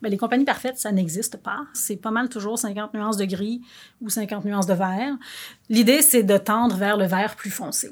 Ben, les compagnies parfaites, ça n'existe pas. C'est pas mal toujours 50 nuances de gris ou 50 nuances de vert. L'idée, c'est de tendre vers le vert plus foncé.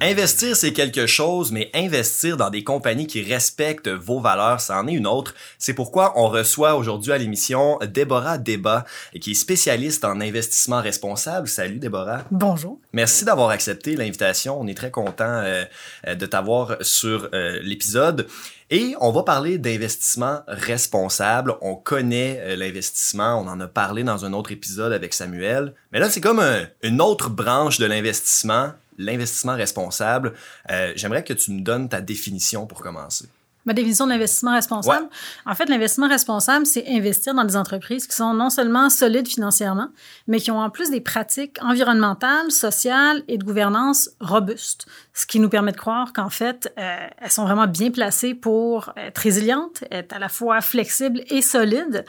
Investir, c'est quelque chose, mais investir dans des compagnies qui respectent vos valeurs, ça en est une autre. C'est pourquoi on reçoit aujourd'hui à l'émission Déborah Débat, qui est spécialiste en investissement responsable. Salut Déborah. Bonjour. Merci d'avoir accepté l'invitation. On est très content euh, de t'avoir sur euh, l'épisode. Et on va parler d'investissement responsable. On connaît euh, l'investissement, on en a parlé dans un autre épisode avec Samuel. Mais là, c'est comme une autre branche de l'investissement l'investissement responsable. Euh, j'aimerais que tu me donnes ta définition pour commencer. Ma définition de l'investissement responsable? En fait, l'investissement responsable, c'est investir dans des entreprises qui sont non seulement solides financièrement, mais qui ont en plus des pratiques environnementales, sociales et de gouvernance robustes. Ce qui nous permet de croire qu'en fait, euh, elles sont vraiment bien placées pour être résilientes, être à la fois flexibles et solides.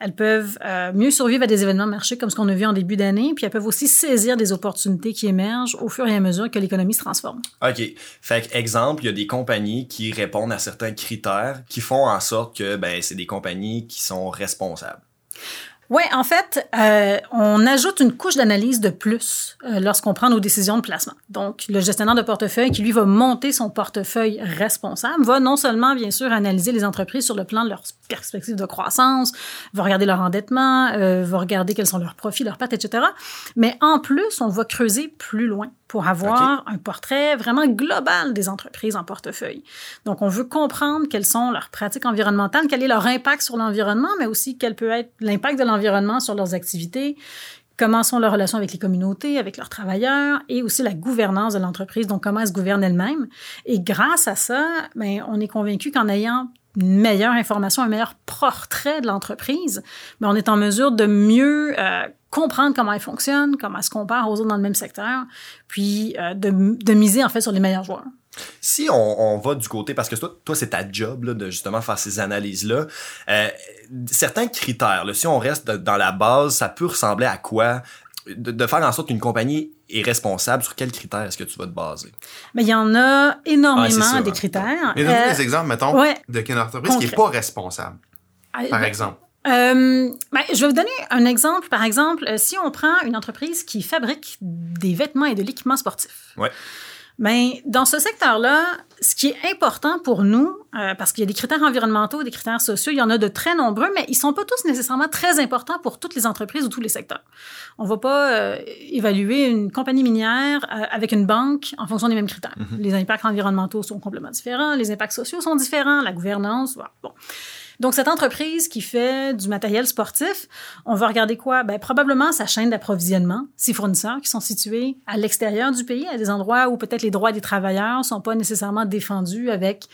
Elles peuvent euh, mieux survivre à des événements de marché comme ce qu'on a vu en début d'année, puis elles peuvent aussi saisir des opportunités qui émergent au fur et à mesure que l'économie se transforme. OK. Fait exemple, il y a des compagnies qui répondent à certains critères qui font en sorte que ben, c'est des compagnies qui sont responsables. Oui, en fait, euh, on ajoute une couche d'analyse de plus euh, lorsqu'on prend nos décisions de placement. Donc, le gestionnaire de portefeuille qui, lui, va monter son portefeuille responsable, va non seulement, bien sûr, analyser les entreprises sur le plan de leur perspective de croissance, va regarder leur endettement, euh, va regarder quels sont leurs profits, leurs pertes, etc. Mais en plus, on va creuser plus loin pour avoir un portrait vraiment global des entreprises en portefeuille. Donc, on veut comprendre quelles sont leurs pratiques environnementales, quel est leur impact sur l'environnement, mais aussi quel peut être l'impact de l'environnement sur leurs activités, comment sont leurs relations avec les communautés, avec leurs travailleurs, et aussi la gouvernance de l'entreprise, donc comment elle se gouverne elle-même. Et grâce à ça, ben, on est convaincu qu'en ayant une meilleure information, un meilleur portrait de l'entreprise, mais on est en mesure de mieux euh, comprendre comment elle fonctionne, comment elle se compare aux autres dans le même secteur, puis euh, de, miser en fait sur les meilleurs joueurs. Si on, on va du côté, parce que toi, toi c'est ta job là, de justement faire ces analyses-là, euh, certains critères, là, si on reste dans la base, ça peut ressembler à quoi? De, de faire en sorte qu'une compagnie est responsable, sur quels critères est-ce que tu vas te baser? Mais il y en a énormément ah, des critères. Mais donne euh, des exemples, mettons, ouais, de quelle entreprise qui n'est pas responsable, par ben, exemple. Euh, ben, je vais vous donner un exemple. Par exemple, si on prend une entreprise qui fabrique des vêtements et de l'équipement sportif. Ouais. Ben, dans ce secteur-là, ce qui est important pour nous, euh, parce qu'il y a des critères environnementaux, des critères sociaux, il y en a de très nombreux, mais ils sont pas tous nécessairement très importants pour toutes les entreprises ou tous les secteurs. On va pas euh, évaluer une compagnie minière euh, avec une banque en fonction des mêmes critères. Mm-hmm. Les impacts environnementaux sont complètement différents, les impacts sociaux sont différents, la gouvernance, voilà. bon. Donc, cette entreprise qui fait du matériel sportif, on va regarder quoi? Ben, probablement sa chaîne d'approvisionnement, ses fournisseurs qui sont situés à l'extérieur du pays, à des endroits où peut-être les droits des travailleurs sont pas nécessairement défendus avec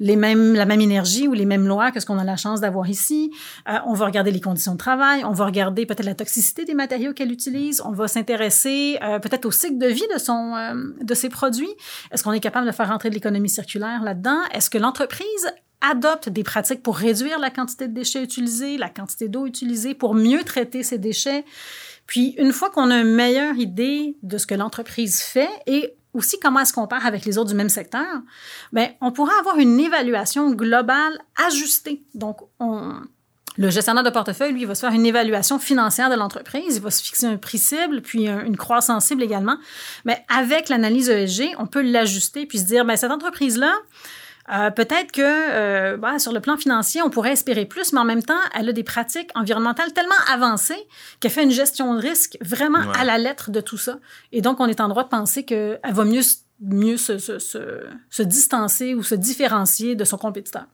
les mêmes, la même énergie ou les mêmes lois que ce qu'on a la chance d'avoir ici. Euh, on va regarder les conditions de travail, on va regarder peut-être la toxicité des matériaux qu'elle utilise, on va s'intéresser euh, peut-être au cycle de vie de son euh, de ses produits. Est-ce qu'on est capable de faire rentrer de l'économie circulaire là-dedans? Est-ce que l'entreprise adopte des pratiques pour réduire la quantité de déchets utilisés, la quantité d'eau utilisée, pour mieux traiter ces déchets. Puis, une fois qu'on a une meilleure idée de ce que l'entreprise fait et aussi comment elle se compare avec les autres du même secteur, ben, on pourra avoir une évaluation globale ajustée. Donc, on, le gestionnaire de portefeuille, lui, va se faire une évaluation financière de l'entreprise, il va se fixer un prix cible, puis une croissance cible également. Mais avec l'analyse ESG, on peut l'ajuster puis se dire, ben, cette entreprise-là, euh, peut-être que euh, bah, sur le plan financier, on pourrait espérer plus, mais en même temps, elle a des pratiques environnementales tellement avancées qu'elle fait une gestion de risque vraiment à la lettre de tout ça. Et donc, on est en droit de penser qu'elle va mieux, mieux se, se, se, se distancer ou se différencier de son compétiteur.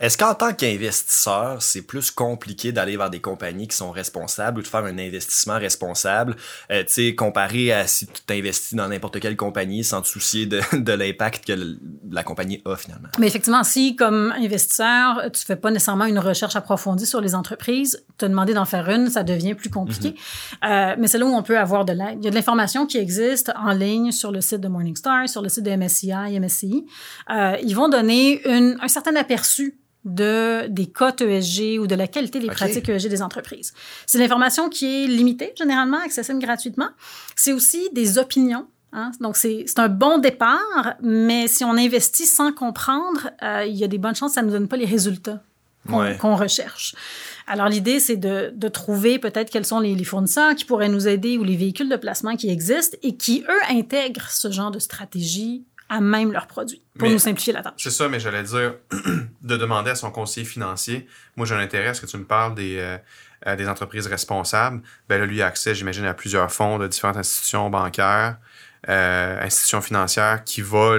Est-ce qu'en tant qu'investisseur, c'est plus compliqué d'aller vers des compagnies qui sont responsables ou de faire un investissement responsable, euh, tu sais, comparé à si tu t'investis dans n'importe quelle compagnie sans te soucier de, de l'impact que la compagnie a finalement? Mais effectivement, si comme investisseur, tu fais pas nécessairement une recherche approfondie sur les entreprises, te demander d'en faire une, ça devient plus compliqué. Mm-hmm. euh, mais c'est là où on peut avoir de l'aide. Il y a de l'information qui existe en ligne sur le site de Morningstar, sur le site de MSCI, MSCI. Euh, ils vont donner une, un certain aperçu de, des cotes ESG ou de la qualité des pratiques ESG des entreprises. C'est l'information qui est limitée, généralement, accessible gratuitement. C'est aussi des opinions Hein. Donc, c'est un bon départ, mais si on investit sans comprendre, euh, il y a des bonnes chances que ça ne nous donne pas les résultats qu'on recherche. Alors, l'idée, c'est de, de, trouver peut-être quels sont les, les, fournisseurs qui pourraient nous aider ou les véhicules de placement qui existent et qui, eux, intègrent ce genre de stratégie à même leurs produits pour nous simplifier la tâche. C'est ça, mais j'allais dire de demander à son conseiller financier. Moi, j'ai un intérêt à ce que tu me parles des, euh, euh, des entreprises responsables. Ben là, lui a accès, j'imagine, à plusieurs fonds de différentes institutions bancaires, euh, institutions financières qui va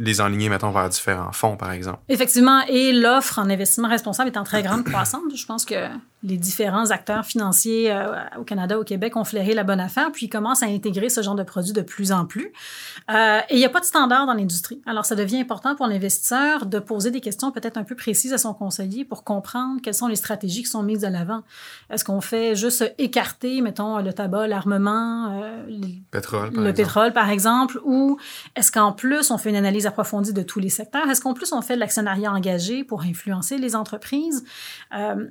les enligner, mettons, vers différents fonds, par exemple. Effectivement, et l'offre en investissement responsable est en très grande croissance. Je pense que les différents acteurs financiers euh, au Canada, au Québec ont flairé la bonne affaire, puis ils commencent à intégrer ce genre de produits de plus en plus. Euh, et il n'y a pas de standard dans l'industrie. Alors, ça devient important pour l'investisseur de poser des questions peut-être un peu précises à son conseiller pour comprendre quelles sont les stratégies qui sont mises de l'avant. Est-ce qu'on fait juste écarter, mettons, le tabac, l'armement, euh, pétrole, le pétrole, par exemple, ou est-ce qu'en plus, on fait une analyse approfondie de tous les secteurs? Est-ce qu'en plus, on fait de l'actionnariat engagé pour influencer les entreprises?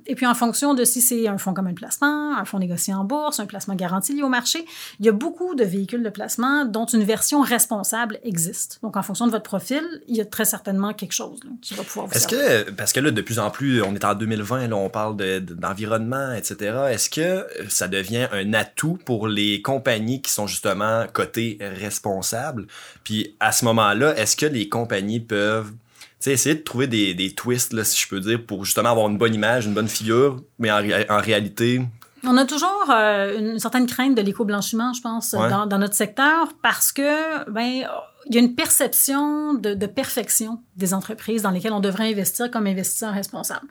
Et puis, en fonction de si c'est un fonds comme un placement, un fonds négocié en bourse, un placement garanti lié au marché. Il y a beaucoup de véhicules de placement dont une version responsable existe. Donc, en fonction de votre profil, il y a très certainement quelque chose qui va pouvoir vous Est-ce que, parce que là, de plus en plus, on est en 2020, là, on parle d'environnement, etc. Est-ce que ça devient un atout pour les compagnies qui sont justement cotées responsables? Puis, à ce moment-là, est-ce que les compagnies peuvent sais, essayer de trouver des, des twists, là, si je peux dire, pour justement avoir une bonne image, une bonne figure, mais en, en réalité, on a toujours euh, une certaine crainte de l'éco-blanchiment, je pense, dans, dans, notre secteur, parce que ben il y a une perception de, de, perfection des entreprises dans lesquelles on devrait investir comme investisseur responsable.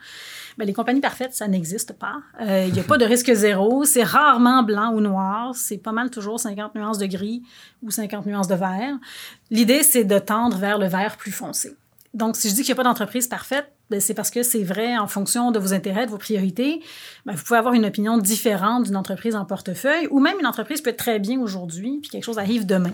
Ben, les compagnies parfaites, ça n'existe pas. Euh, il n'y a pas de risque zéro. C'est rarement blanc ou noir. C'est pas mal toujours 50 nuances de gris ou 50 nuances de vert. L'idée, c'est de tendre vers le vert plus foncé. Donc, si je dis qu'il n'y a pas d'entreprise parfaite, ben, c'est parce que c'est vrai en fonction de vos intérêts, de vos priorités. Ben, vous pouvez avoir une opinion différente d'une entreprise en portefeuille ou même une entreprise peut être très bien aujourd'hui puis quelque chose arrive demain.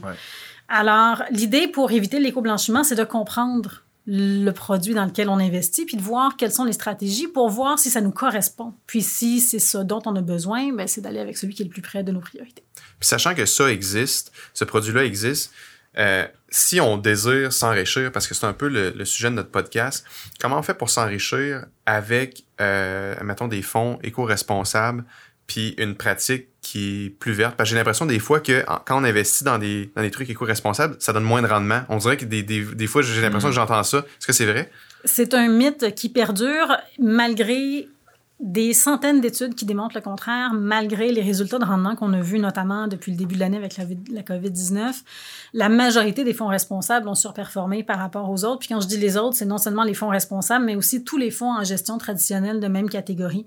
Alors, l'idée pour éviter l'éco-blanchiment, c'est de comprendre le produit dans lequel on investit, puis de voir quelles sont les stratégies pour voir si ça nous correspond. Puis si c'est ça dont on a besoin, ben, c'est d'aller avec celui qui est le plus près de nos priorités. Puis sachant que ça existe, ce produit-là existe, euh, si on désire s'enrichir, parce que c'est un peu le, sujet de notre podcast, comment on fait pour s'enrichir avec, euh, mettons, des fonds éco-responsables, puis une pratique qui est plus verte? Parce que j'ai l'impression des fois que quand on investit dans des, dans des trucs éco-responsables, ça donne moins de rendement. On dirait que des, des, des fois, j'ai l'impression que mm. j'entends ça. Est-ce que c'est vrai? C'est un mythe qui perdure malgré des centaines d'études qui démontrent le contraire, malgré les résultats de rendement qu'on a vus notamment depuis le début de l'année avec la, la COVID-19. La majorité des fonds responsables ont surperformé par rapport aux autres. Puis quand je dis les autres, c'est non seulement les fonds responsables, mais aussi tous les fonds en gestion traditionnelle de même catégorie.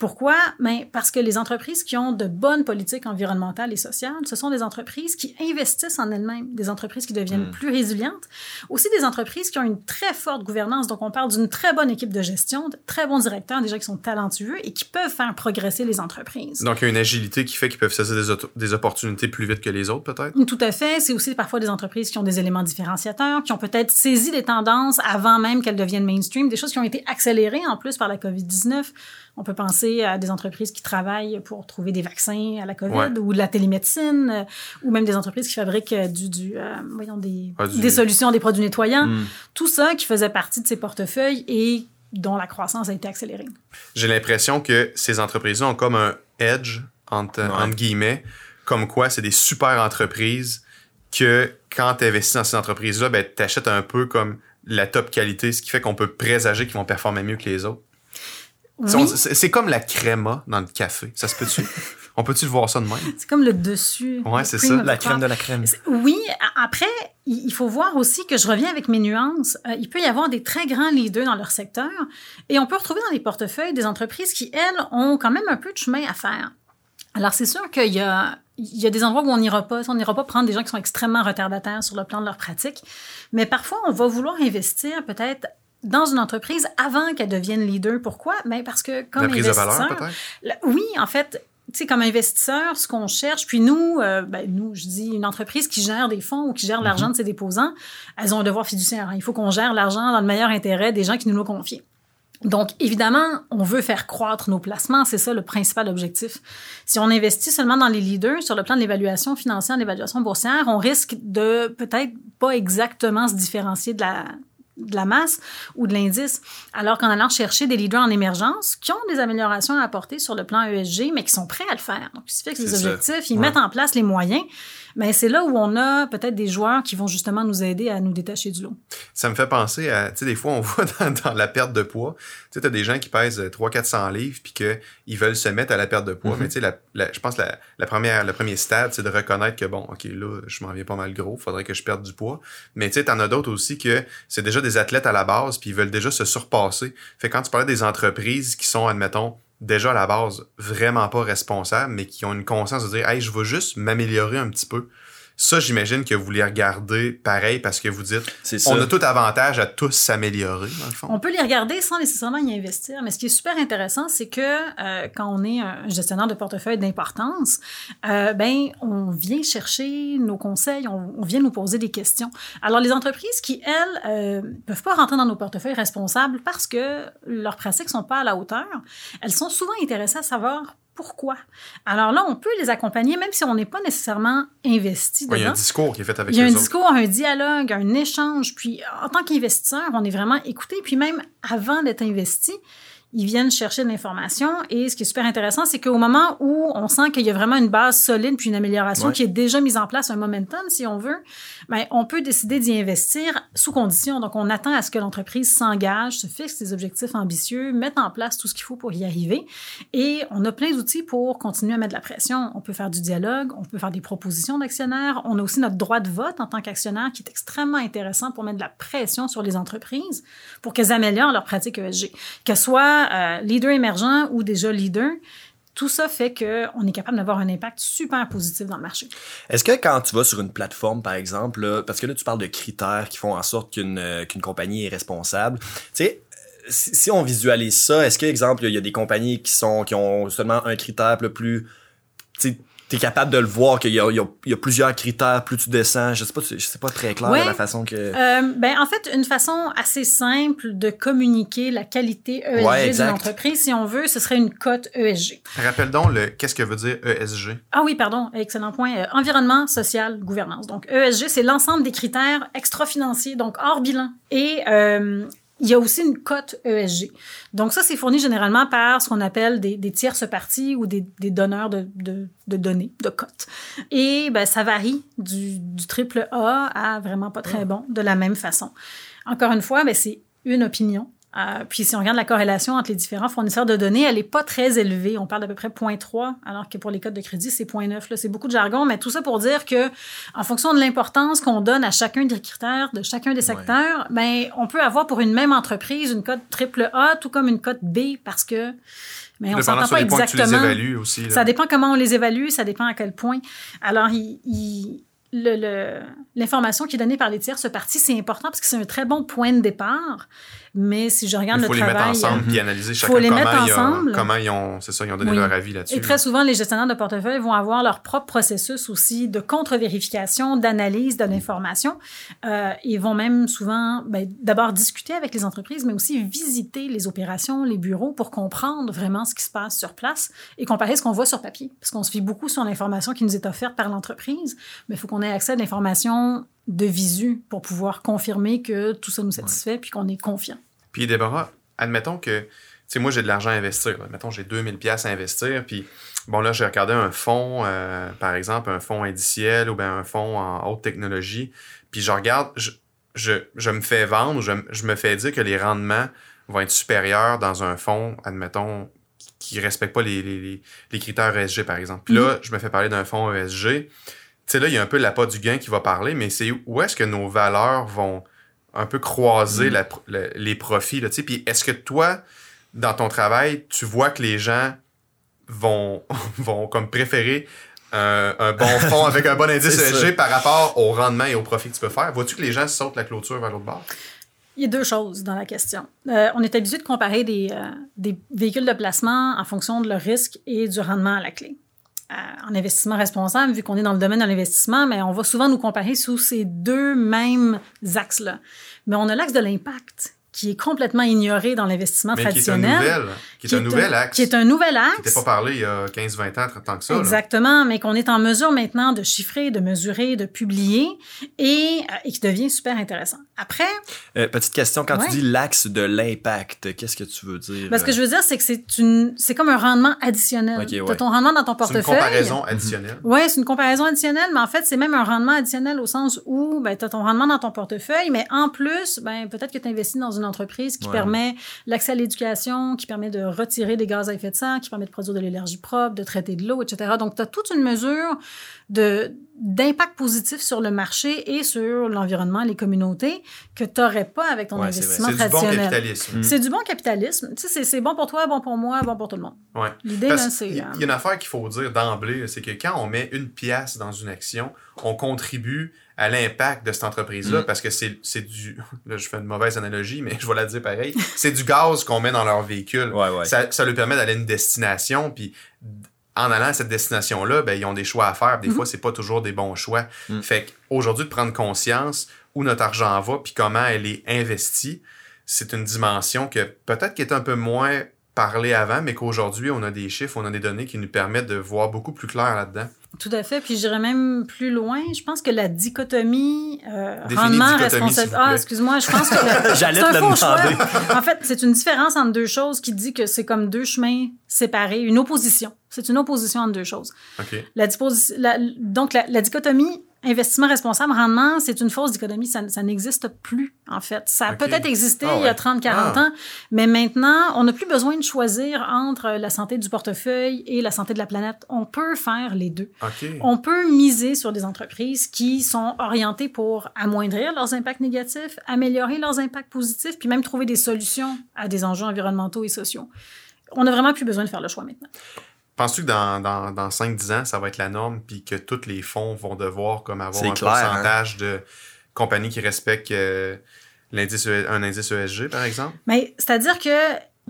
Pourquoi? Ben, parce que les entreprises qui ont de bonnes politiques environnementales et sociales, ce sont des entreprises qui investissent en elles-mêmes, des entreprises qui deviennent hmm. plus résilientes, aussi des entreprises qui ont une très forte gouvernance. Donc, on parle d'une très bonne équipe de gestion, de très bons directeurs, des gens qui sont talentueux et qui peuvent faire progresser les entreprises. Donc, il y a une agilité qui fait qu'ils peuvent saisir des, des opportunités plus vite que les autres, peut-être? Tout à fait. C'est aussi parfois des entreprises qui ont des éléments différenciateurs, qui ont peut-être saisi des tendances avant même qu'elles deviennent mainstream, des choses qui ont été accélérées en plus par la COVID-19. On peut penser à des entreprises qui travaillent pour trouver des vaccins à la COVID ou de la télémédecine, euh, ou même des entreprises qui fabriquent euh, du, du euh, voyons, des, des solutions, des produits nettoyants. Hmm. Tout ça qui faisait partie de ces portefeuilles et dont la croissance a été accélérée. J'ai l'impression que ces entreprises-là ont comme un edge, entre, entre guillemets, comme quoi c'est des super entreprises que quand tu investis dans ces entreprises-là, ben, tu achètes un peu comme la top qualité, ce qui fait qu'on peut présager qu'ils vont performer mieux que les autres. C'est comme la créma dans le café. Ça se peut-tu? On peut-tu voir ça de même? C'est comme le dessus. Ouais, c'est ça. La crème de la crème. Oui. Après, il faut voir aussi que je reviens avec mes nuances. Euh, il peut y avoir des très grands leaders dans leur secteur et on peut retrouver dans les portefeuilles des entreprises qui, elles, ont quand même un peu de chemin à faire. Alors, c'est sûr qu'il y a, il y a des endroits où on n'ira pas. On n'ira pas prendre des gens qui sont extrêmement retardataires sur le plan de leur pratique. Mais parfois, on va vouloir investir peut-être dans une entreprise avant qu'elle devienne leader. Pourquoi? Ben parce que comme investisseur, oui, en fait, tu sais, comme investisseur, ce qu'on cherche, puis nous, euh, ben, nous, je dis une entreprise qui gère des fonds ou qui gère l'argent mhm. de ses déposants, elles ont un devoir fiduciaire. Hein. Il faut qu'on gère l'argent dans le meilleur intérêt des gens qui nous l'ont confié. Donc, évidemment, on veut faire croître nos placements, c'est ça le principal objectif. Si on investit seulement dans les leaders sur le plan de l'évaluation financière, de l'évaluation boursière, on risque de peut-être pas exactement se différencier de la, de la masse ou de l'indice, alors qu'en allant chercher des leaders en émergence qui ont des améliorations à apporter sur le plan ESG, mais qui sont prêts à le faire. Donc, ils se fixent des objectifs, ils mettent en place les moyens, mais c'est là où on a peut-être des joueurs qui vont justement nous aider à nous détacher du lot. Ça me fait penser à, tu sais, des fois, on voit dans, la perte de poids, tu sais, t'as des gens qui pèsent 300-400 livres puis qu'ils veulent se mettre à la perte de poids. Mm-hmm. Mais tu sais, la, je pense que la, première, le premier stade, c'est de reconnaître que, bon, OK, là, je m'en viens pas mal gros, faudrait que je perde du poids. Mais tu sais, t'en as d'autres aussi que c'est déjà des athlètes à la base puis ils veulent déjà se surpasser. Fait quand tu parlais des entreprises qui sont, admettons, déjà à la base vraiment pas responsables, mais qui ont une conscience de dire Hey, je veux juste m'améliorer un petit peu. Ça, j'imagine que vous les regardez pareil parce que vous dites on a tout avantage à tous s'améliorer, dans le fond. On peut les regarder sans nécessairement y investir, mais ce qui est super intéressant, c'est que euh, quand on est un gestionnaire de portefeuille d'importance, euh, ben on vient chercher nos conseils, on, vient nous poser des questions. Alors les entreprises qui elles euh, peuvent pas rentrer dans nos portefeuilles responsables parce que leurs pratiques sont pas à la hauteur, elles sont souvent intéressées à savoir pourquoi? Alors là, on peut les accompagner, même si on n'est pas nécessairement investi dedans. il y a un discours qui est fait avec Il y a un discours, un dialogue, un échange. Puis, en tant qu'investisseur, on est vraiment écouté. Puis même avant d'être investi, ils viennent chercher de l'information. Et ce qui est super intéressant, c'est qu'au moment où on sent qu'il y a vraiment une base solide puis une amélioration qui est déjà mise en place, un momentum, si on veut, ben, on peut décider d'y investir sous condition. Donc, on attend à ce que l'entreprise s'engage, se fixe des objectifs ambitieux, mette en place tout ce qu'il faut pour y arriver. Et on a plein d'outils pour continuer à mettre de la pression. On peut faire du dialogue, on peut faire des propositions d'actionnaires. On a aussi notre droit de vote en tant qu'actionnaire qui est extrêmement intéressant pour mettre de la pression sur les entreprises pour qu'elles améliorent leurs pratiques ESG. Qu'elles soient euh, leader émergent ou déjà leader, tout ça fait qu'on est capable d'avoir un impact super positif dans le marché. Est-ce que quand tu vas sur une plateforme, par exemple, parce que là, tu parles de critères qui font en sorte qu'une euh, qu'une compagnie est responsable, tu sais, si, on visualise ça, est-ce que, exemple, il y a des compagnies qui sont qui ont seulement un critère plus tu es capable de le voir qu'il y a, il y, a, plusieurs critères, plus tu descends. Je sais pas, je sais pas très clair la façon que. Euh, ben, en fait, une façon assez simple de communiquer la qualité ESG d'une entreprise, si on veut, ce serait une cote ESG. Rappelle donc le, qu'est-ce que veut dire ESG? Ah oui, pardon, excellent point. Euh, environnement, social, gouvernance. Donc, ESG, c'est l'ensemble des critères extra-financiers, donc hors bilan. Et euh, il y a aussi une cote ESG. Donc ça, c'est fourni généralement par ce qu'on appelle des, des, tierces parties ou des, des donneurs de, de, de, données, de cotes. Et ben, ça varie du, du triple A à vraiment pas très bon de la même façon. Encore une fois, ben, c'est une opinion. Euh, puis si on regarde la corrélation entre les différents fournisseurs de données, elle n'est pas très élevée. On parle d'à peu près 0.3, alors que pour les codes de crédit, c'est 0.9. C'est beaucoup de jargon, mais tout ça pour dire que en fonction de l'importance qu'on donne à chacun des critères de chacun des secteurs, ben on peut avoir pour une même entreprise une cote triple A, tout comme une cote B, parce que mais on s'entend pas exactement. les aussi, Ça dépend comment on les évalue, ça dépend à quel point. Alors, il l'information qui est donnée par les tierces parties, c'est important parce que c'est un très bon point de départ. Mais si je regarde le travail... Il faut les mettre ensemble puis analyser chacun faut les comment, mettre ensemble. comment ils ont, c'est ça, ils ont donné leur avis là-dessus. Et très souvent, les gestionnaires de portefeuille vont avoir leur propre processus aussi de contre-vérification, d'analyse de l'information. Euh, ils vont même souvent ben, d'abord discuter avec les entreprises, mais aussi visiter les opérations, les bureaux pour comprendre vraiment ce qui se passe sur place et comparer ce qu'on voit sur papier. Parce qu'on se fie beaucoup sur l'information qui nous est offerte par l'entreprise, mais il faut qu'on ait accès à l'information de visu pour pouvoir confirmer que tout ça nous satisfait puis qu'on est confiant. Puis Déborah, admettons que, tu sais, moi j'ai de l'argent à investir. Admettons j'ai 2000 pièces à investir, puis bon là j'ai regardé un fonds, euh, par exemple un fonds indiciel ou bien un fonds en haute technologie, puis je regarde, je, je, me fais vendre, je, je me fais dire que les rendements vont être supérieurs dans un fonds, admettons, qui ne respecte pas les, les, les, critères ESG, par exemple. Puis là, mm-hmm. je me fais parler d'un fonds ESG sais, là, il y a un peu l'appât du gain qui va parler, mais c'est où est-ce que nos valeurs vont un peu croiser mm. les profits, là, tu sais? Puis est-ce que toi, dans ton travail, tu vois que les gens vont, vont comme préférer un bon fond avec un bon indice ESG par rapport au rendement et au profit que tu peux faire? Vois-tu que les gens sautent la clôture vers l'autre bord? Il y a deux choses dans la question. Euh, on est habitué de comparer des, euh, des véhicules de placement en fonction de leur risque et du rendement à la clé. Euh, en investissement responsable, vu qu'on est dans le domaine de l'investissement, mais on va souvent nous comparer sous ces deux mêmes axes-là. Mais on a l'axe de l'impact qui est complètement ignoré dans l'investissement Mais qui est traditionnel. qui est un nouvel axe. Qui est un nouvel qui axe. n'était pas parlé il y a 15, 20 ans, 30 ans que ça. là. Exactement, mais qu'on est en mesure maintenant de chiffrer, de mesurer, de publier et, euh, et qui devient super intéressant. Après, Euh, petite question, quand Ouais. tu dis l'axe de l'impact, qu'est-ce que tu veux dire? ben, ce que je veux dire, c'est que c'est une, c'est comme un rendement additionnel. Ok, Tu ton rendement dans ton C'est une portefeuille. comparaison additionnelle. Oui, c'est une comparaison additionnelle, mais en fait, c'est même un rendement additionnel au sens où ben, tu as ton rendement dans ton portefeuille, mais en plus, ben, peut-être que tu investis dans une entreprise qui Ouais. permet l'accès à l'éducation, qui permet de retirer des gaz à effet de serre, qui permet de produire de l'énergie propre, de traiter de l'eau, etc. Donc, tu as toute une mesure de d'impact positif sur le marché et sur l'environnement, les communautés, que tu n'aurais pas avec ton Ouais, c'est investissement C'est du bon traditionnel. capitalisme. C'est du bon capitalisme. Tu sais, c'est- c'est bon pour toi, bon pour moi, bon pour tout le monde. Ouais. L'idée, Parce là, qu'il c'est... y euh, a une affaire qu'il faut dire d'emblée, c'est que quand on met une pièce dans une action, on contribue à l'impact de cette entreprise-là Mm. parce que c'est c'est du. Là, je fais une mauvaise analogie, mais je vais la dire pareil. c'est du gaz qu'on met dans leur véhicule. Ouais, ouais. Ça, ça leur permet d'aller à une destination, puis en allant à cette destination-là, ben, ils ont des choix à faire. Des Mhm. fois, c'est pas toujours des bons choix. Mm. Fait qu'aujourd'hui, de prendre conscience où notre argent va, puis comment elle est investie, c'est une dimension que peut-être qui est un peu moins parlée avant, mais qu'aujourd'hui, on a des chiffres, on a des données qui nous permettent de voir beaucoup plus clair là-dedans. Tout à fait. Puis j'irais même plus loin. Je pense que la dichotomie euh, rendement vous Ah, excuse-moi. Je pense que J'allais c'est te un le faux choix. demander. En fait, c'est une différence entre deux choses qui dit que c'est comme deux chemins séparés, une opposition. C'est une opposition entre deux choses. OK. La disposi- la- donc la, la dichotomie investissement responsable rendement, c'est une fausse dichotomie, ça, ça n'existe plus en fait. Ça a peut-être existé Ah il y a ouais. 30 40 Ah. ans, mais maintenant, on n'a plus besoin de choisir entre la santé du portefeuille et la santé de la planète. On peut faire les deux. OK. On peut miser sur des entreprises qui sont orientées pour amoindrir leurs impacts négatifs, améliorer leurs impacts positifs, puis même trouver des solutions à des enjeux environnementaux et sociaux. On n'a vraiment plus besoin de faire le choix maintenant. Penses-tu que dans, dans, dans 5-10 ans, ça va être la norme, puis que tous les fonds vont devoir comme avoir un clair, hein. pourcentage de compagnies qui respectent euh, l'indice E- un indice ESG, par exemple? Mais c'est-à-dire que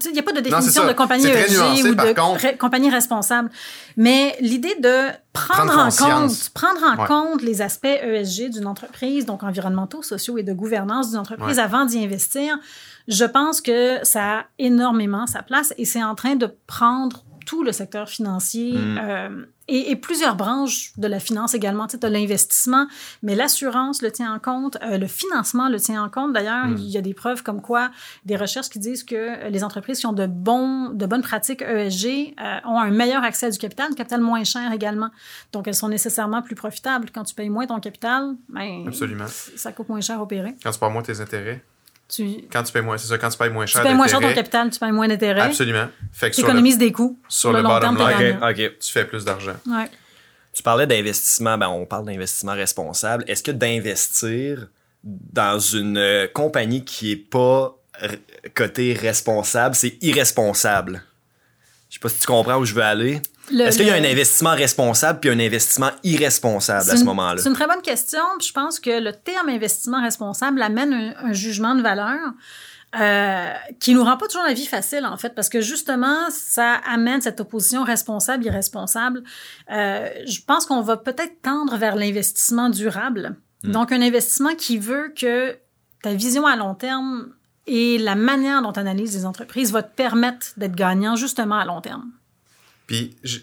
il n'y a pas de définition de compagnie ESG nuancé, ou de contre. compagnie responsable. Mais l'idée de prendre, Prendre en compte, prendre en Ouais. compte les aspects ESG d'une entreprise, donc environnementaux, sociaux et de gouvernance d'une entreprise Ouais. avant d'y investir, je pense que ça a énormément sa place et c'est en train de prendre tout le secteur financier Mm. euh, et, et plusieurs branches de la finance également. Tu sais, as l'investissement, mais l'assurance le tient en compte, euh, le financement le tient en compte. D'ailleurs, Mm. il y a des preuves comme quoi, des recherches qui disent que euh, les entreprises qui ont de, bons, de bonnes pratiques ESG euh, ont un meilleur accès à du capital, du capital moins cher également. Donc, elles sont nécessairement plus profitables. Quand tu payes moins ton capital, ben, Absolument. ça coûte moins cher à opérer. Quand tu payes moins tes intérêts. Tu, Quand tu payes moins, c'est ça, quand tu payes moins tu cher payes moins cher ton capital, tu payes moins d'intérêt. Absolument. Fait que Tu le, économises des coûts. sur le long bottom line, tu fais plus d'argent. Ouais. Tu parlais d'investissement, ben on parle d'investissement responsable. Est-ce que d'investir dans une euh, compagnie qui est pas cotée responsable, c'est irresponsable? Je sais pas si tu comprends où je veux aller. Est-ce qu'il y a un investissement responsable puis un investissement irresponsable à ce moment-là? C'est une très bonne question. puis Je pense que le terme investissement responsable amène un, un jugement de valeur euh, qui nous rend pas toujours la vie facile, en fait, parce que justement, ça amène cette opposition responsable-irresponsable. Euh, je pense qu'on va peut-être tendre vers l'investissement durable. Hmm. Donc, un investissement qui veut que ta vision à long terme et la manière dont tu analyses les entreprises va te permettre d'être gagnant justement à long terme. Puis, tu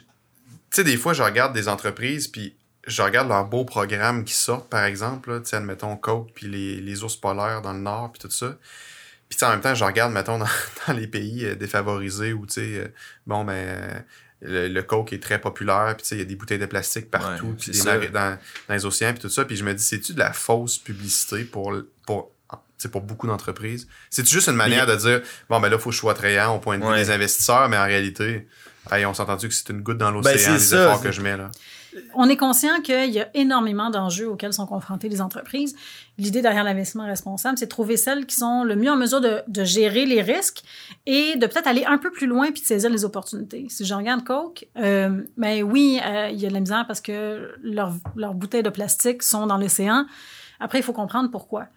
sais, des fois, je regarde des entreprises, puis je regarde leurs beaux programmes qui sortent, par exemple, tu sais, admettons Coke, puis les, les ours polaires dans le Nord, puis tout ça. Puis, tu sais, en même temps, je regarde, mettons, dans, dans les pays euh, défavorisés où, tu sais, euh, bon, ben, le, le Coke est très populaire, puis, tu sais, il y a des bouteilles de plastique partout, puis dans, dans les océans, puis tout ça. Puis, je me dis, c'est-tu de la fausse publicité pour, pour, pour beaucoup d'entreprises? C'est-tu juste une manière de dire, bon, ben là, il faut que je sois attrayant au point de vue Ouais. des investisseurs, mais en réalité, hey, on s'est entendu que c'est une goutte dans Ben, l'océan, c'est les ça, efforts que je mets, là. On est conscient qu'il y a énormément d'enjeux auxquels sont confrontées les entreprises. L'idée derrière l'investissement responsable, c'est de trouver celles qui sont le mieux en mesure de, de gérer les risques et de peut-être aller un peu plus loin puis de saisir les opportunités. Si je regarde Coke, euh, ben oui, euh, il y a de la misère parce que leurs leurs bouteilles de plastique sont dans l'océan. Après, il faut comprendre pourquoi.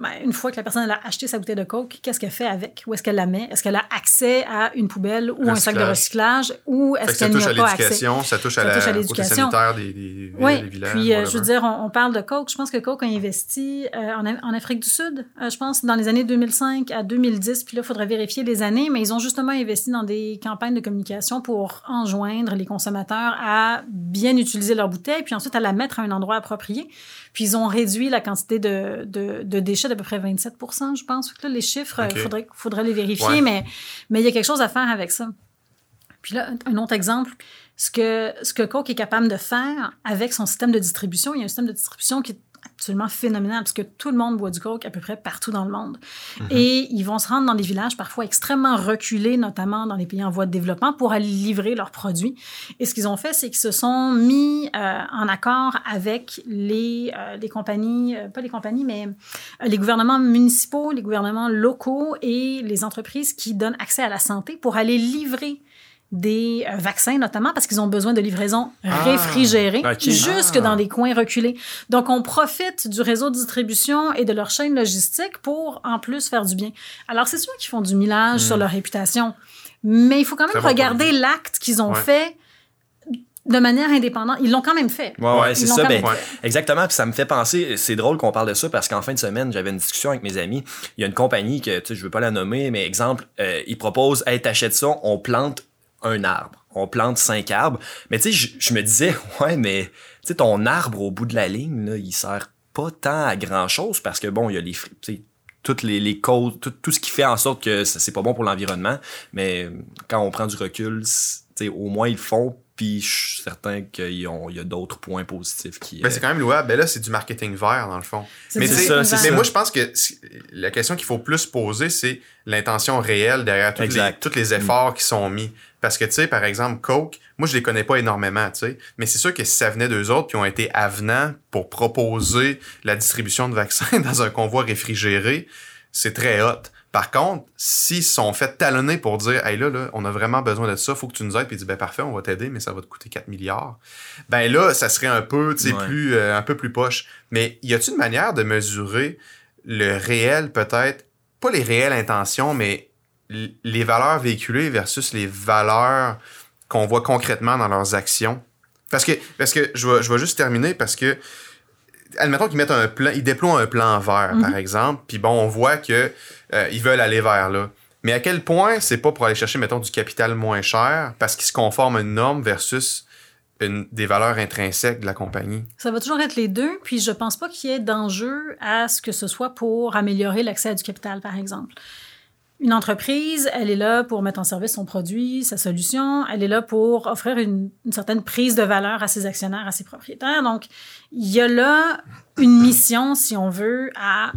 Ben, une fois que la personne elle a acheté sa bouteille de Coke, qu'est-ce qu'elle fait avec? Où est-ce qu'elle la met? Est-ce qu'elle a accès à une poubelle ou un sac de recyclage? Ou est-ce qu'elle n'y a pas accès? Ça touche à l'éducation, ça touche à sanitaire des, des, oui. des villages. Puis, euh, je veux dire, on, on, parle de Coke. Je pense que Coke a investi euh, en, en, Afrique du Sud, euh, je pense, dans les années 2005 à 2010. Puis là, il faudrait vérifier les années, mais ils ont justement investi dans des campagnes de communication pour enjoindre les consommateurs à bien utiliser leur bouteille, puis ensuite à la mettre à un endroit approprié. Puis ils ont réduit la quantité de, de, de déchets d'à peu près 27% je pense. Là, les chiffres, il Ok. faudrait, faudrait les vérifier, Ouais. mais mais il y a quelque chose à faire avec ça. Puis là, un autre exemple, ce que, ce que Coke est capable de faire avec son système de distribution, il y a un système de distribution qui est absolument phénoménal parce que tout le monde boit du Coke à peu près partout dans le monde. Et ils vont se rendre dans des villages parfois extrêmement reculés, notamment dans les pays en voie de développement, pour aller livrer leurs produits. Et ce qu'ils ont fait, c'est qu'ils se sont mis euh, en accord avec les, euh, les compagnies, euh, pas les compagnies, mais les gouvernements municipaux, les gouvernements locaux et les entreprises qui donnent accès à la santé pour aller livrer des euh, vaccins, notamment parce qu'ils ont besoin de livraisons Ah, réfrigérées ok. jusque Ah. dans des coins reculés. Donc, on profite du réseau de distribution et de leur chaîne logistique pour, en plus, faire du bien. Alors, c'est sûr qu'ils font du millage sur leur réputation, mais il faut quand même Très regarder l'acte qu'ils ont Ouais. fait de manière indépendante. Ils l'ont quand même fait. Ouais, ouais, c'est ça. Ben, Ouais. Exactement. Puis ça me fait penser, c'est drôle qu'on parle de ça parce qu'en fin de semaine, j'avais une discussion avec mes amis. Il y a une compagnie que, tu sais, je veux pas la nommer, mais exemple, euh, ils proposent, hey, t'achètes ça, on plante un arbre. On plante cinq arbres. Mais tu sais, je, me disais, ouais, mais tu sais, ton arbre au bout de la ligne, là, il sert pas tant à grand chose parce que bon, il y a les, toutes les, les causes, tout, tout ce qui fait en sorte que c'est pas bon pour l'environnement. Mais quand on prend du recul, au moins ils font. Puis je suis certain qu'il y a, il y a d'autres points positifs qui. Ben, euh, c'est quand même louable. Ben là, c'est du marketing vert, dans le fond. C'est Mais, ça, mais moi, je pense que la question qu'il faut plus poser, c'est l'intention réelle derrière tous les, les efforts qui sont mis. Parce que, tu sais, par exemple, Coke, moi, je les connais pas énormément, tu sais. Mais c'est sûr que si ça venait d'eux autres qui ont été avenants pour proposer la distribution de vaccins dans un convoi réfrigéré, c'est très hot. Par contre, s'ils sont fait talonner pour dire, hey là, là, on a vraiment besoin de ça, faut que tu nous aides, puis ils disent, ben parfait, on va t'aider, mais ça va te coûter 4 milliards. Ben là, ça serait un peu, tu sais, Ouais. plus, euh, un peu plus poche. Mais y a-t-il une manière de mesurer le réel, peut-être, pas les réelles intentions, mais les valeurs véhiculées versus les valeurs qu'on voit concrètement dans leurs actions? Parce que, parce que je vais, je vais juste terminer parce que, admettons qu'ils mettent un plan, ils déploient un plan vert, par exemple, puis bon, on voit que euh, ils veulent aller vers là. Mais à quel point c'est pas pour aller chercher, mettons, du capital moins cher parce qu'ils se conforment à une norme versus des valeurs intrinsèques de la compagnie? Ça va toujours être les deux, puis je pense pas qu'il y ait d'enjeu à ce que ce soit pour améliorer l'accès à du capital, par exemple. Une entreprise, elle est là pour mettre en service son produit, sa solution, elle est là pour offrir une certaine prise de valeur à ses actionnaires, à ses propriétaires. Donc, il y a là une mission, si on veut, à,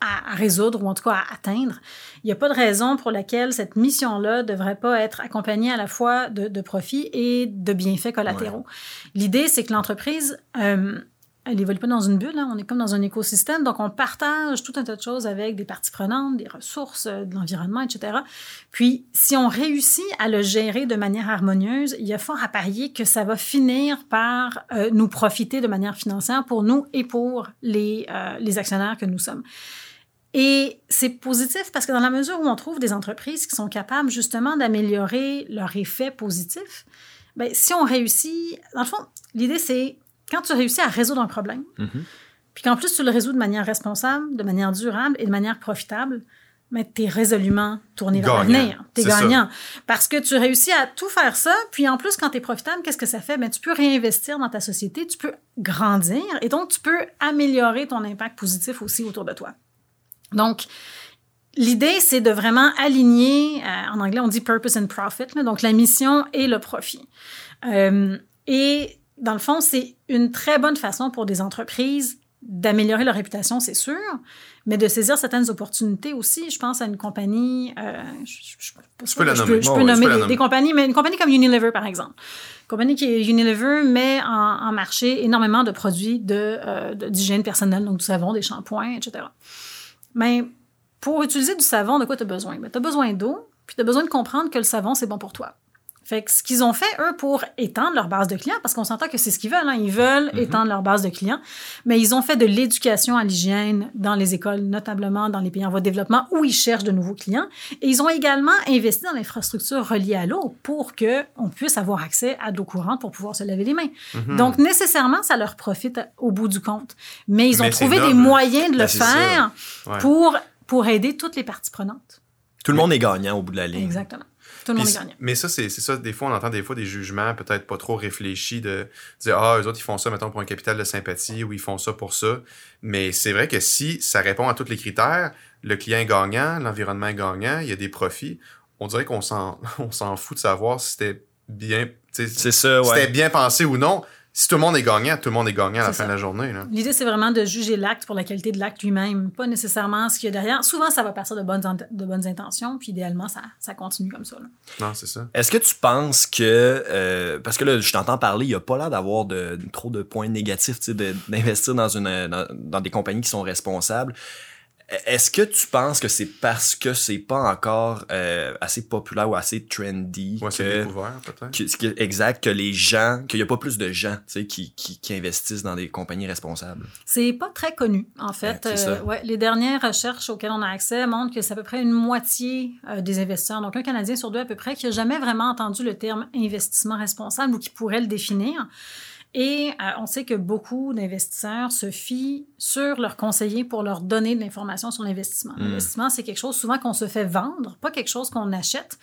à, à résoudre ou en tout cas à atteindre. Il n'y a pas de raison pour laquelle cette mission-là ne devrait pas être accompagnée à la fois de, de profits et de bienfaits collatéraux. L'idée, c'est que l'entreprise, euh, elle évolue pas dans une bulle, hein, on est comme dans un écosystème, donc on partage tout un tas de choses avec des parties prenantes, des ressources, euh, de l'environnement, etc. Puis, si on réussit à le gérer de manière harmonieuse, il y a fort à parier que ça va finir par euh, nous profiter de manière financière pour nous et pour les, euh, les actionnaires que nous sommes. Et c'est positif parce que dans la mesure où on trouve des entreprises qui sont capables justement d'améliorer leur effet positif, ben, si on réussit, dans le fond, l'idée c'est quand tu réussis à résoudre un problème, Mhm. puis qu'en plus tu le résous de manière responsable, de manière durable et de manière profitable, mais tu es résolument tourné vers l'avenir. Tu es C'est ça. gagnant. Parce que tu réussis à tout faire ça, puis en plus, quand tu es profitable, qu'est-ce que ça fait? Ben, tu peux réinvestir dans ta société, tu peux grandir, et donc tu peux améliorer ton impact positif aussi autour de toi. Donc, l'idée, c'est de vraiment aligner, euh, en anglais, on dit purpose and profit, là, donc la mission et le profit. Euh, et dans le fond, c'est une très bonne façon pour des entreprises d'améliorer leur réputation, c'est sûr, mais de saisir certaines opportunités aussi. Je pense à une compagnie. euh, je, je- je- peux la nommer. je peux ouais, nommer des, nommer. des compagnies, mais une compagnie comme Unilever, par exemple. Une compagnie qui est Unilever met en, en marché énormément de produits de, euh, de- d'hygiène personnelle, donc du savon, des shampoings, etc. Mais pour utiliser du savon, de quoi tu as besoin? tu as besoin d'eau, puis tu as besoin de comprendre que le savon, c'est bon pour toi. Fait que ce qu'ils ont fait, eux, pour étendre leur base de clients, parce qu'on s'entend que c'est ce qu'ils veulent, hein, ils veulent Mhm. étendre leur base de clients, mais ils ont fait de l'éducation à l'hygiène dans les écoles, notamment dans les pays en voie de développement, où ils cherchent de nouveaux clients. Et ils ont également investi dans l'infrastructure reliée à l'eau pour que on puisse avoir accès à de l'eau courante pour pouvoir se laver les mains. Mhm. Donc, nécessairement, ça leur profite au bout du compte. Mais ils ont Mais trouvé des moyens de le Ben, faire Ouais. pour, pour aider toutes les parties prenantes. Tout le monde est gagnant au bout de la ligne. Exactement. Tout le monde est gagnant. Mais ça, c'est c'est ça. Des fois, on entend des fois des jugements peut-être pas trop réfléchis de dire Ah, eux autres, ils font ça, mettons, pour un capital de sympathie ou ils font ça pour ça. Mais c'est vrai que si ça répond à tous les critères, le client est gagnant, l'environnement est gagnant, il y a des profits, on dirait qu'on s'en on s'en fout de savoir si c'était bien, tu sais, C'est ça, si c'était bien pensé ou non. Si tout le monde est gagnant, tout le monde est gagnant à la fin de la journée. Là. L'idée, c'est vraiment de juger l'acte pour la qualité de l'acte lui-même, pas nécessairement ce qu'il y a derrière. Souvent, ça va partir de bonnes, int- de bonnes intentions, puis idéalement, ça, ça continue comme ça. là. Non, c'est ça. Est-ce que tu penses que euh, parce que là je t'entends parler, il y a pas l'air d'avoir de trop de points négatifs, tu sais, de- d'investir dans une dans, dans des compagnies qui sont responsables. Est-ce que tu penses que c'est parce que c'est pas encore euh, assez populaire ou assez trendy Ouais, c'est que, découvert, peut-être. que- que- exact que les gens qu'il y a pas plus de gens, tu sais, qui, qui, qui investissent dans des compagnies responsables? C'est pas très connu, en fait. Ouais. Euh, ouais, les dernières recherches auxquelles on a accès montrent que c'est à peu près une moitié euh, des investisseurs, donc un Canadien sur deux à peu près, qui n'a jamais vraiment entendu le terme investissement responsable ou qui pourrait le définir. Et euh, on sait que beaucoup d'investisseurs se fient sur leurs conseillers pour leur donner de l'information sur l'investissement. Mm. L'investissement, c'est quelque chose souvent qu'on se fait vendre, pas quelque chose qu'on achète.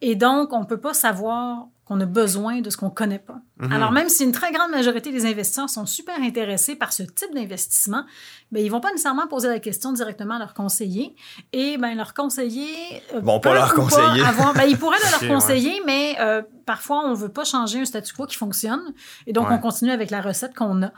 Et donc, on peut pas savoir qu'on a besoin de ce qu'on connaît pas. Mhm. Alors, même si une très grande majorité des investisseurs sont super intéressés par ce type d'investissement, ben, ils vont pas nécessairement poser la question directement à leur conseiller. Et ben, leur conseiller... euh, Vont pas leur conseiller. avoir- ben, ils pourraient le leur ouais. conseiller, mais euh, parfois, on veut pas changer un statu quo qui fonctionne. Et donc, Ouais. on continue avec la recette qu'on a.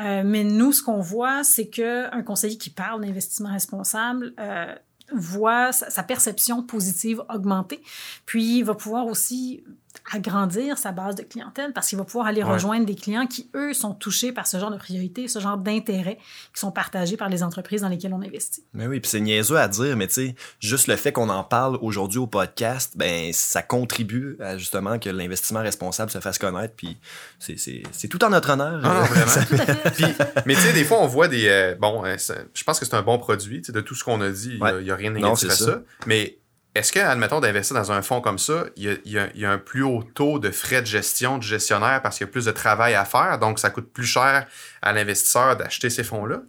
Euh, mais nous, ce qu'on voit, c'est qu'un conseiller qui parle d'investissement responsable... euh, voit sa, sa perception positive augmenter, puis il va pouvoir aussi agrandir sa base de clientèle parce qu'il va pouvoir aller Ouais. rejoindre des clients qui, eux, sont touchés par ce genre de priorité, ce genre d'intérêt qui sont partagés par les entreprises dans lesquelles on investit. Mais oui, puis c'est niaiseux à dire, mais tu sais, juste le fait qu'on en parle aujourd'hui au podcast, ben ça contribue à justement que l'investissement responsable se fasse connaître, puis c'est c'est c'est tout en notre honneur. Ah non, vraiment. Tout à fait. Puis, mais tu sais, des fois, on voit des. euh, bon, ça- je pense que c'est un bon produit. tu sais, De tout ce qu'on a dit, il Ouais. n'y a, rien de Non, négatif c'est à ça. ça. Mais est-ce que, admettons, d'investir dans un fonds comme ça, il y a, un plus haut taux de frais de gestion du gestionnaire parce qu'il y a plus de travail à faire, donc ça coûte plus cher à l'investisseur d'acheter ces fonds-là?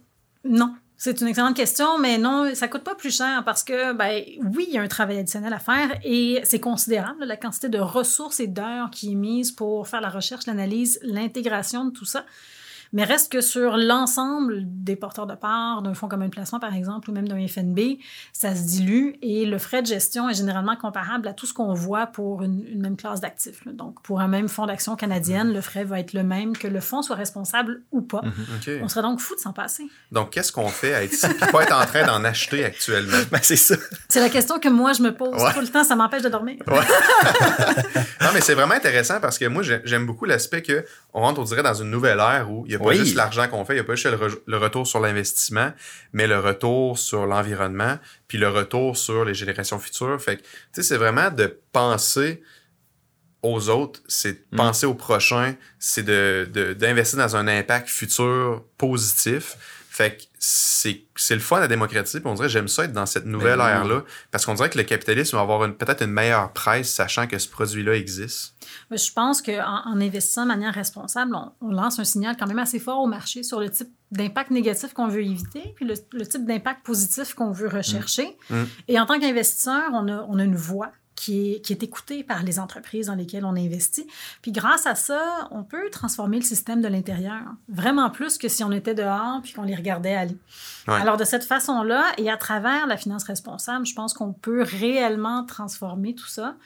Non. C'est une excellente question, mais non, ça coûte pas plus cher parce que, ben, oui, il y a un travail additionnel à faire et c'est considérable, la quantité de ressources et d'heures qui est mise pour faire la recherche, l'analyse, l'intégration de tout ça. Mais reste que sur l'ensemble des porteurs de parts d'un fonds commun de placement, par exemple, ou même d'un FNB, ça se dilue et le frais de gestion est généralement comparable à tout ce qu'on voit pour une, une même classe d'actifs. Donc, pour un même fonds d'action canadienne, le frais va être le même que le fonds soit responsable ou pas. OK. On serait donc fou de s'en passer. Donc, qu'est-ce qu'on fait à être ici pas être en train d'en acheter actuellement? Ben, c'est ça. C'est la question que moi, je me pose Ouais. tout le temps. Ça m'empêche de dormir. Non, mais c'est vraiment intéressant parce que moi, j'ai- j'aime beaucoup l'aspect que on rentre, on dirait, dans une nouvelle ère où il n'y a pas Oui. juste l'argent qu'on fait, il n'y a pas juste le, re- le retour sur l'investissement, mais le retour sur l'environnement, puis le retour sur les générations futures. Fait que, tu sais, c'est vraiment de penser aux autres, c'est de Mm. penser au prochain, c'est de- d'investir dans un impact futur positif. Fait que c'est, c'est le fun à démocratiser, puis on dirait j'aime ça être dans cette nouvelle Ben ère-là, parce qu'on dirait que le capitalisme va avoir une- peut-être une meilleure presse, sachant que ce produit-là existe. Mais je pense qu'en en investissant de manière responsable, on, on lance un signal quand même assez fort au marché sur le type d'impact négatif qu'on veut éviter, puis le, le type d'impact positif qu'on veut rechercher. Mm. Et en tant qu'investisseur, on a, on a une voix qui est, qui est écoutée par les entreprises dans lesquelles on investit. Puis grâce à ça, on peut transformer le système de l'intérieur, vraiment plus que si on était dehors puis qu'on les regardait aller. Ouais. Alors de cette façon-là, et à travers la finance responsable, je pense qu'on peut réellement transformer tout ça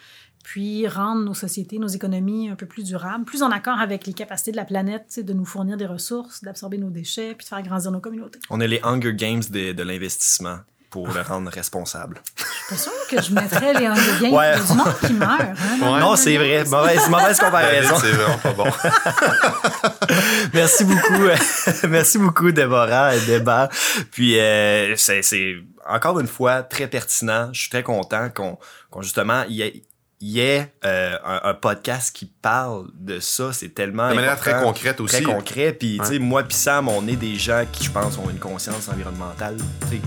puis rendre nos sociétés, nos économies un peu plus durables, plus en accord avec les capacités de la planète, de nous fournir des ressources, d'absorber nos déchets, puis de faire grandir nos communautés. On est les Hunger Games de, de l'investissement pour le rendre responsable. Je suis pas sûre que je mettrais les Hunger Games. Ouais. Du monde qui meurt. Hein, Ouais. Non, c'est vrai. Mauvaise, mauvaise comparaison. C'est vraiment pas bon. Merci beaucoup. Merci beaucoup, Déborah et Débat. Puis, euh, c'est, encore une fois très pertinent. Je suis très content qu'on, justement y ait- y euh, un, un podcast qui parle de ça, c'est tellement De manière très concrète aussi. Très concret. Puis, tu sais, moi puis Sam, on est des gens qui, je pense, ont une conscience environnementale, tu sais,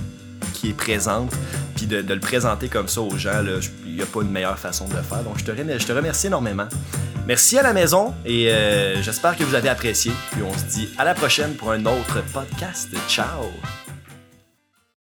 qui est présente. Puis de, le présenter comme ça aux gens, il n'y a pas une meilleure façon de le faire. Donc, je te, remer- je te remercie énormément. Merci à la maison et euh, j'espère que vous avez apprécié. Puis on se dit à la prochaine pour un autre podcast. Ciao!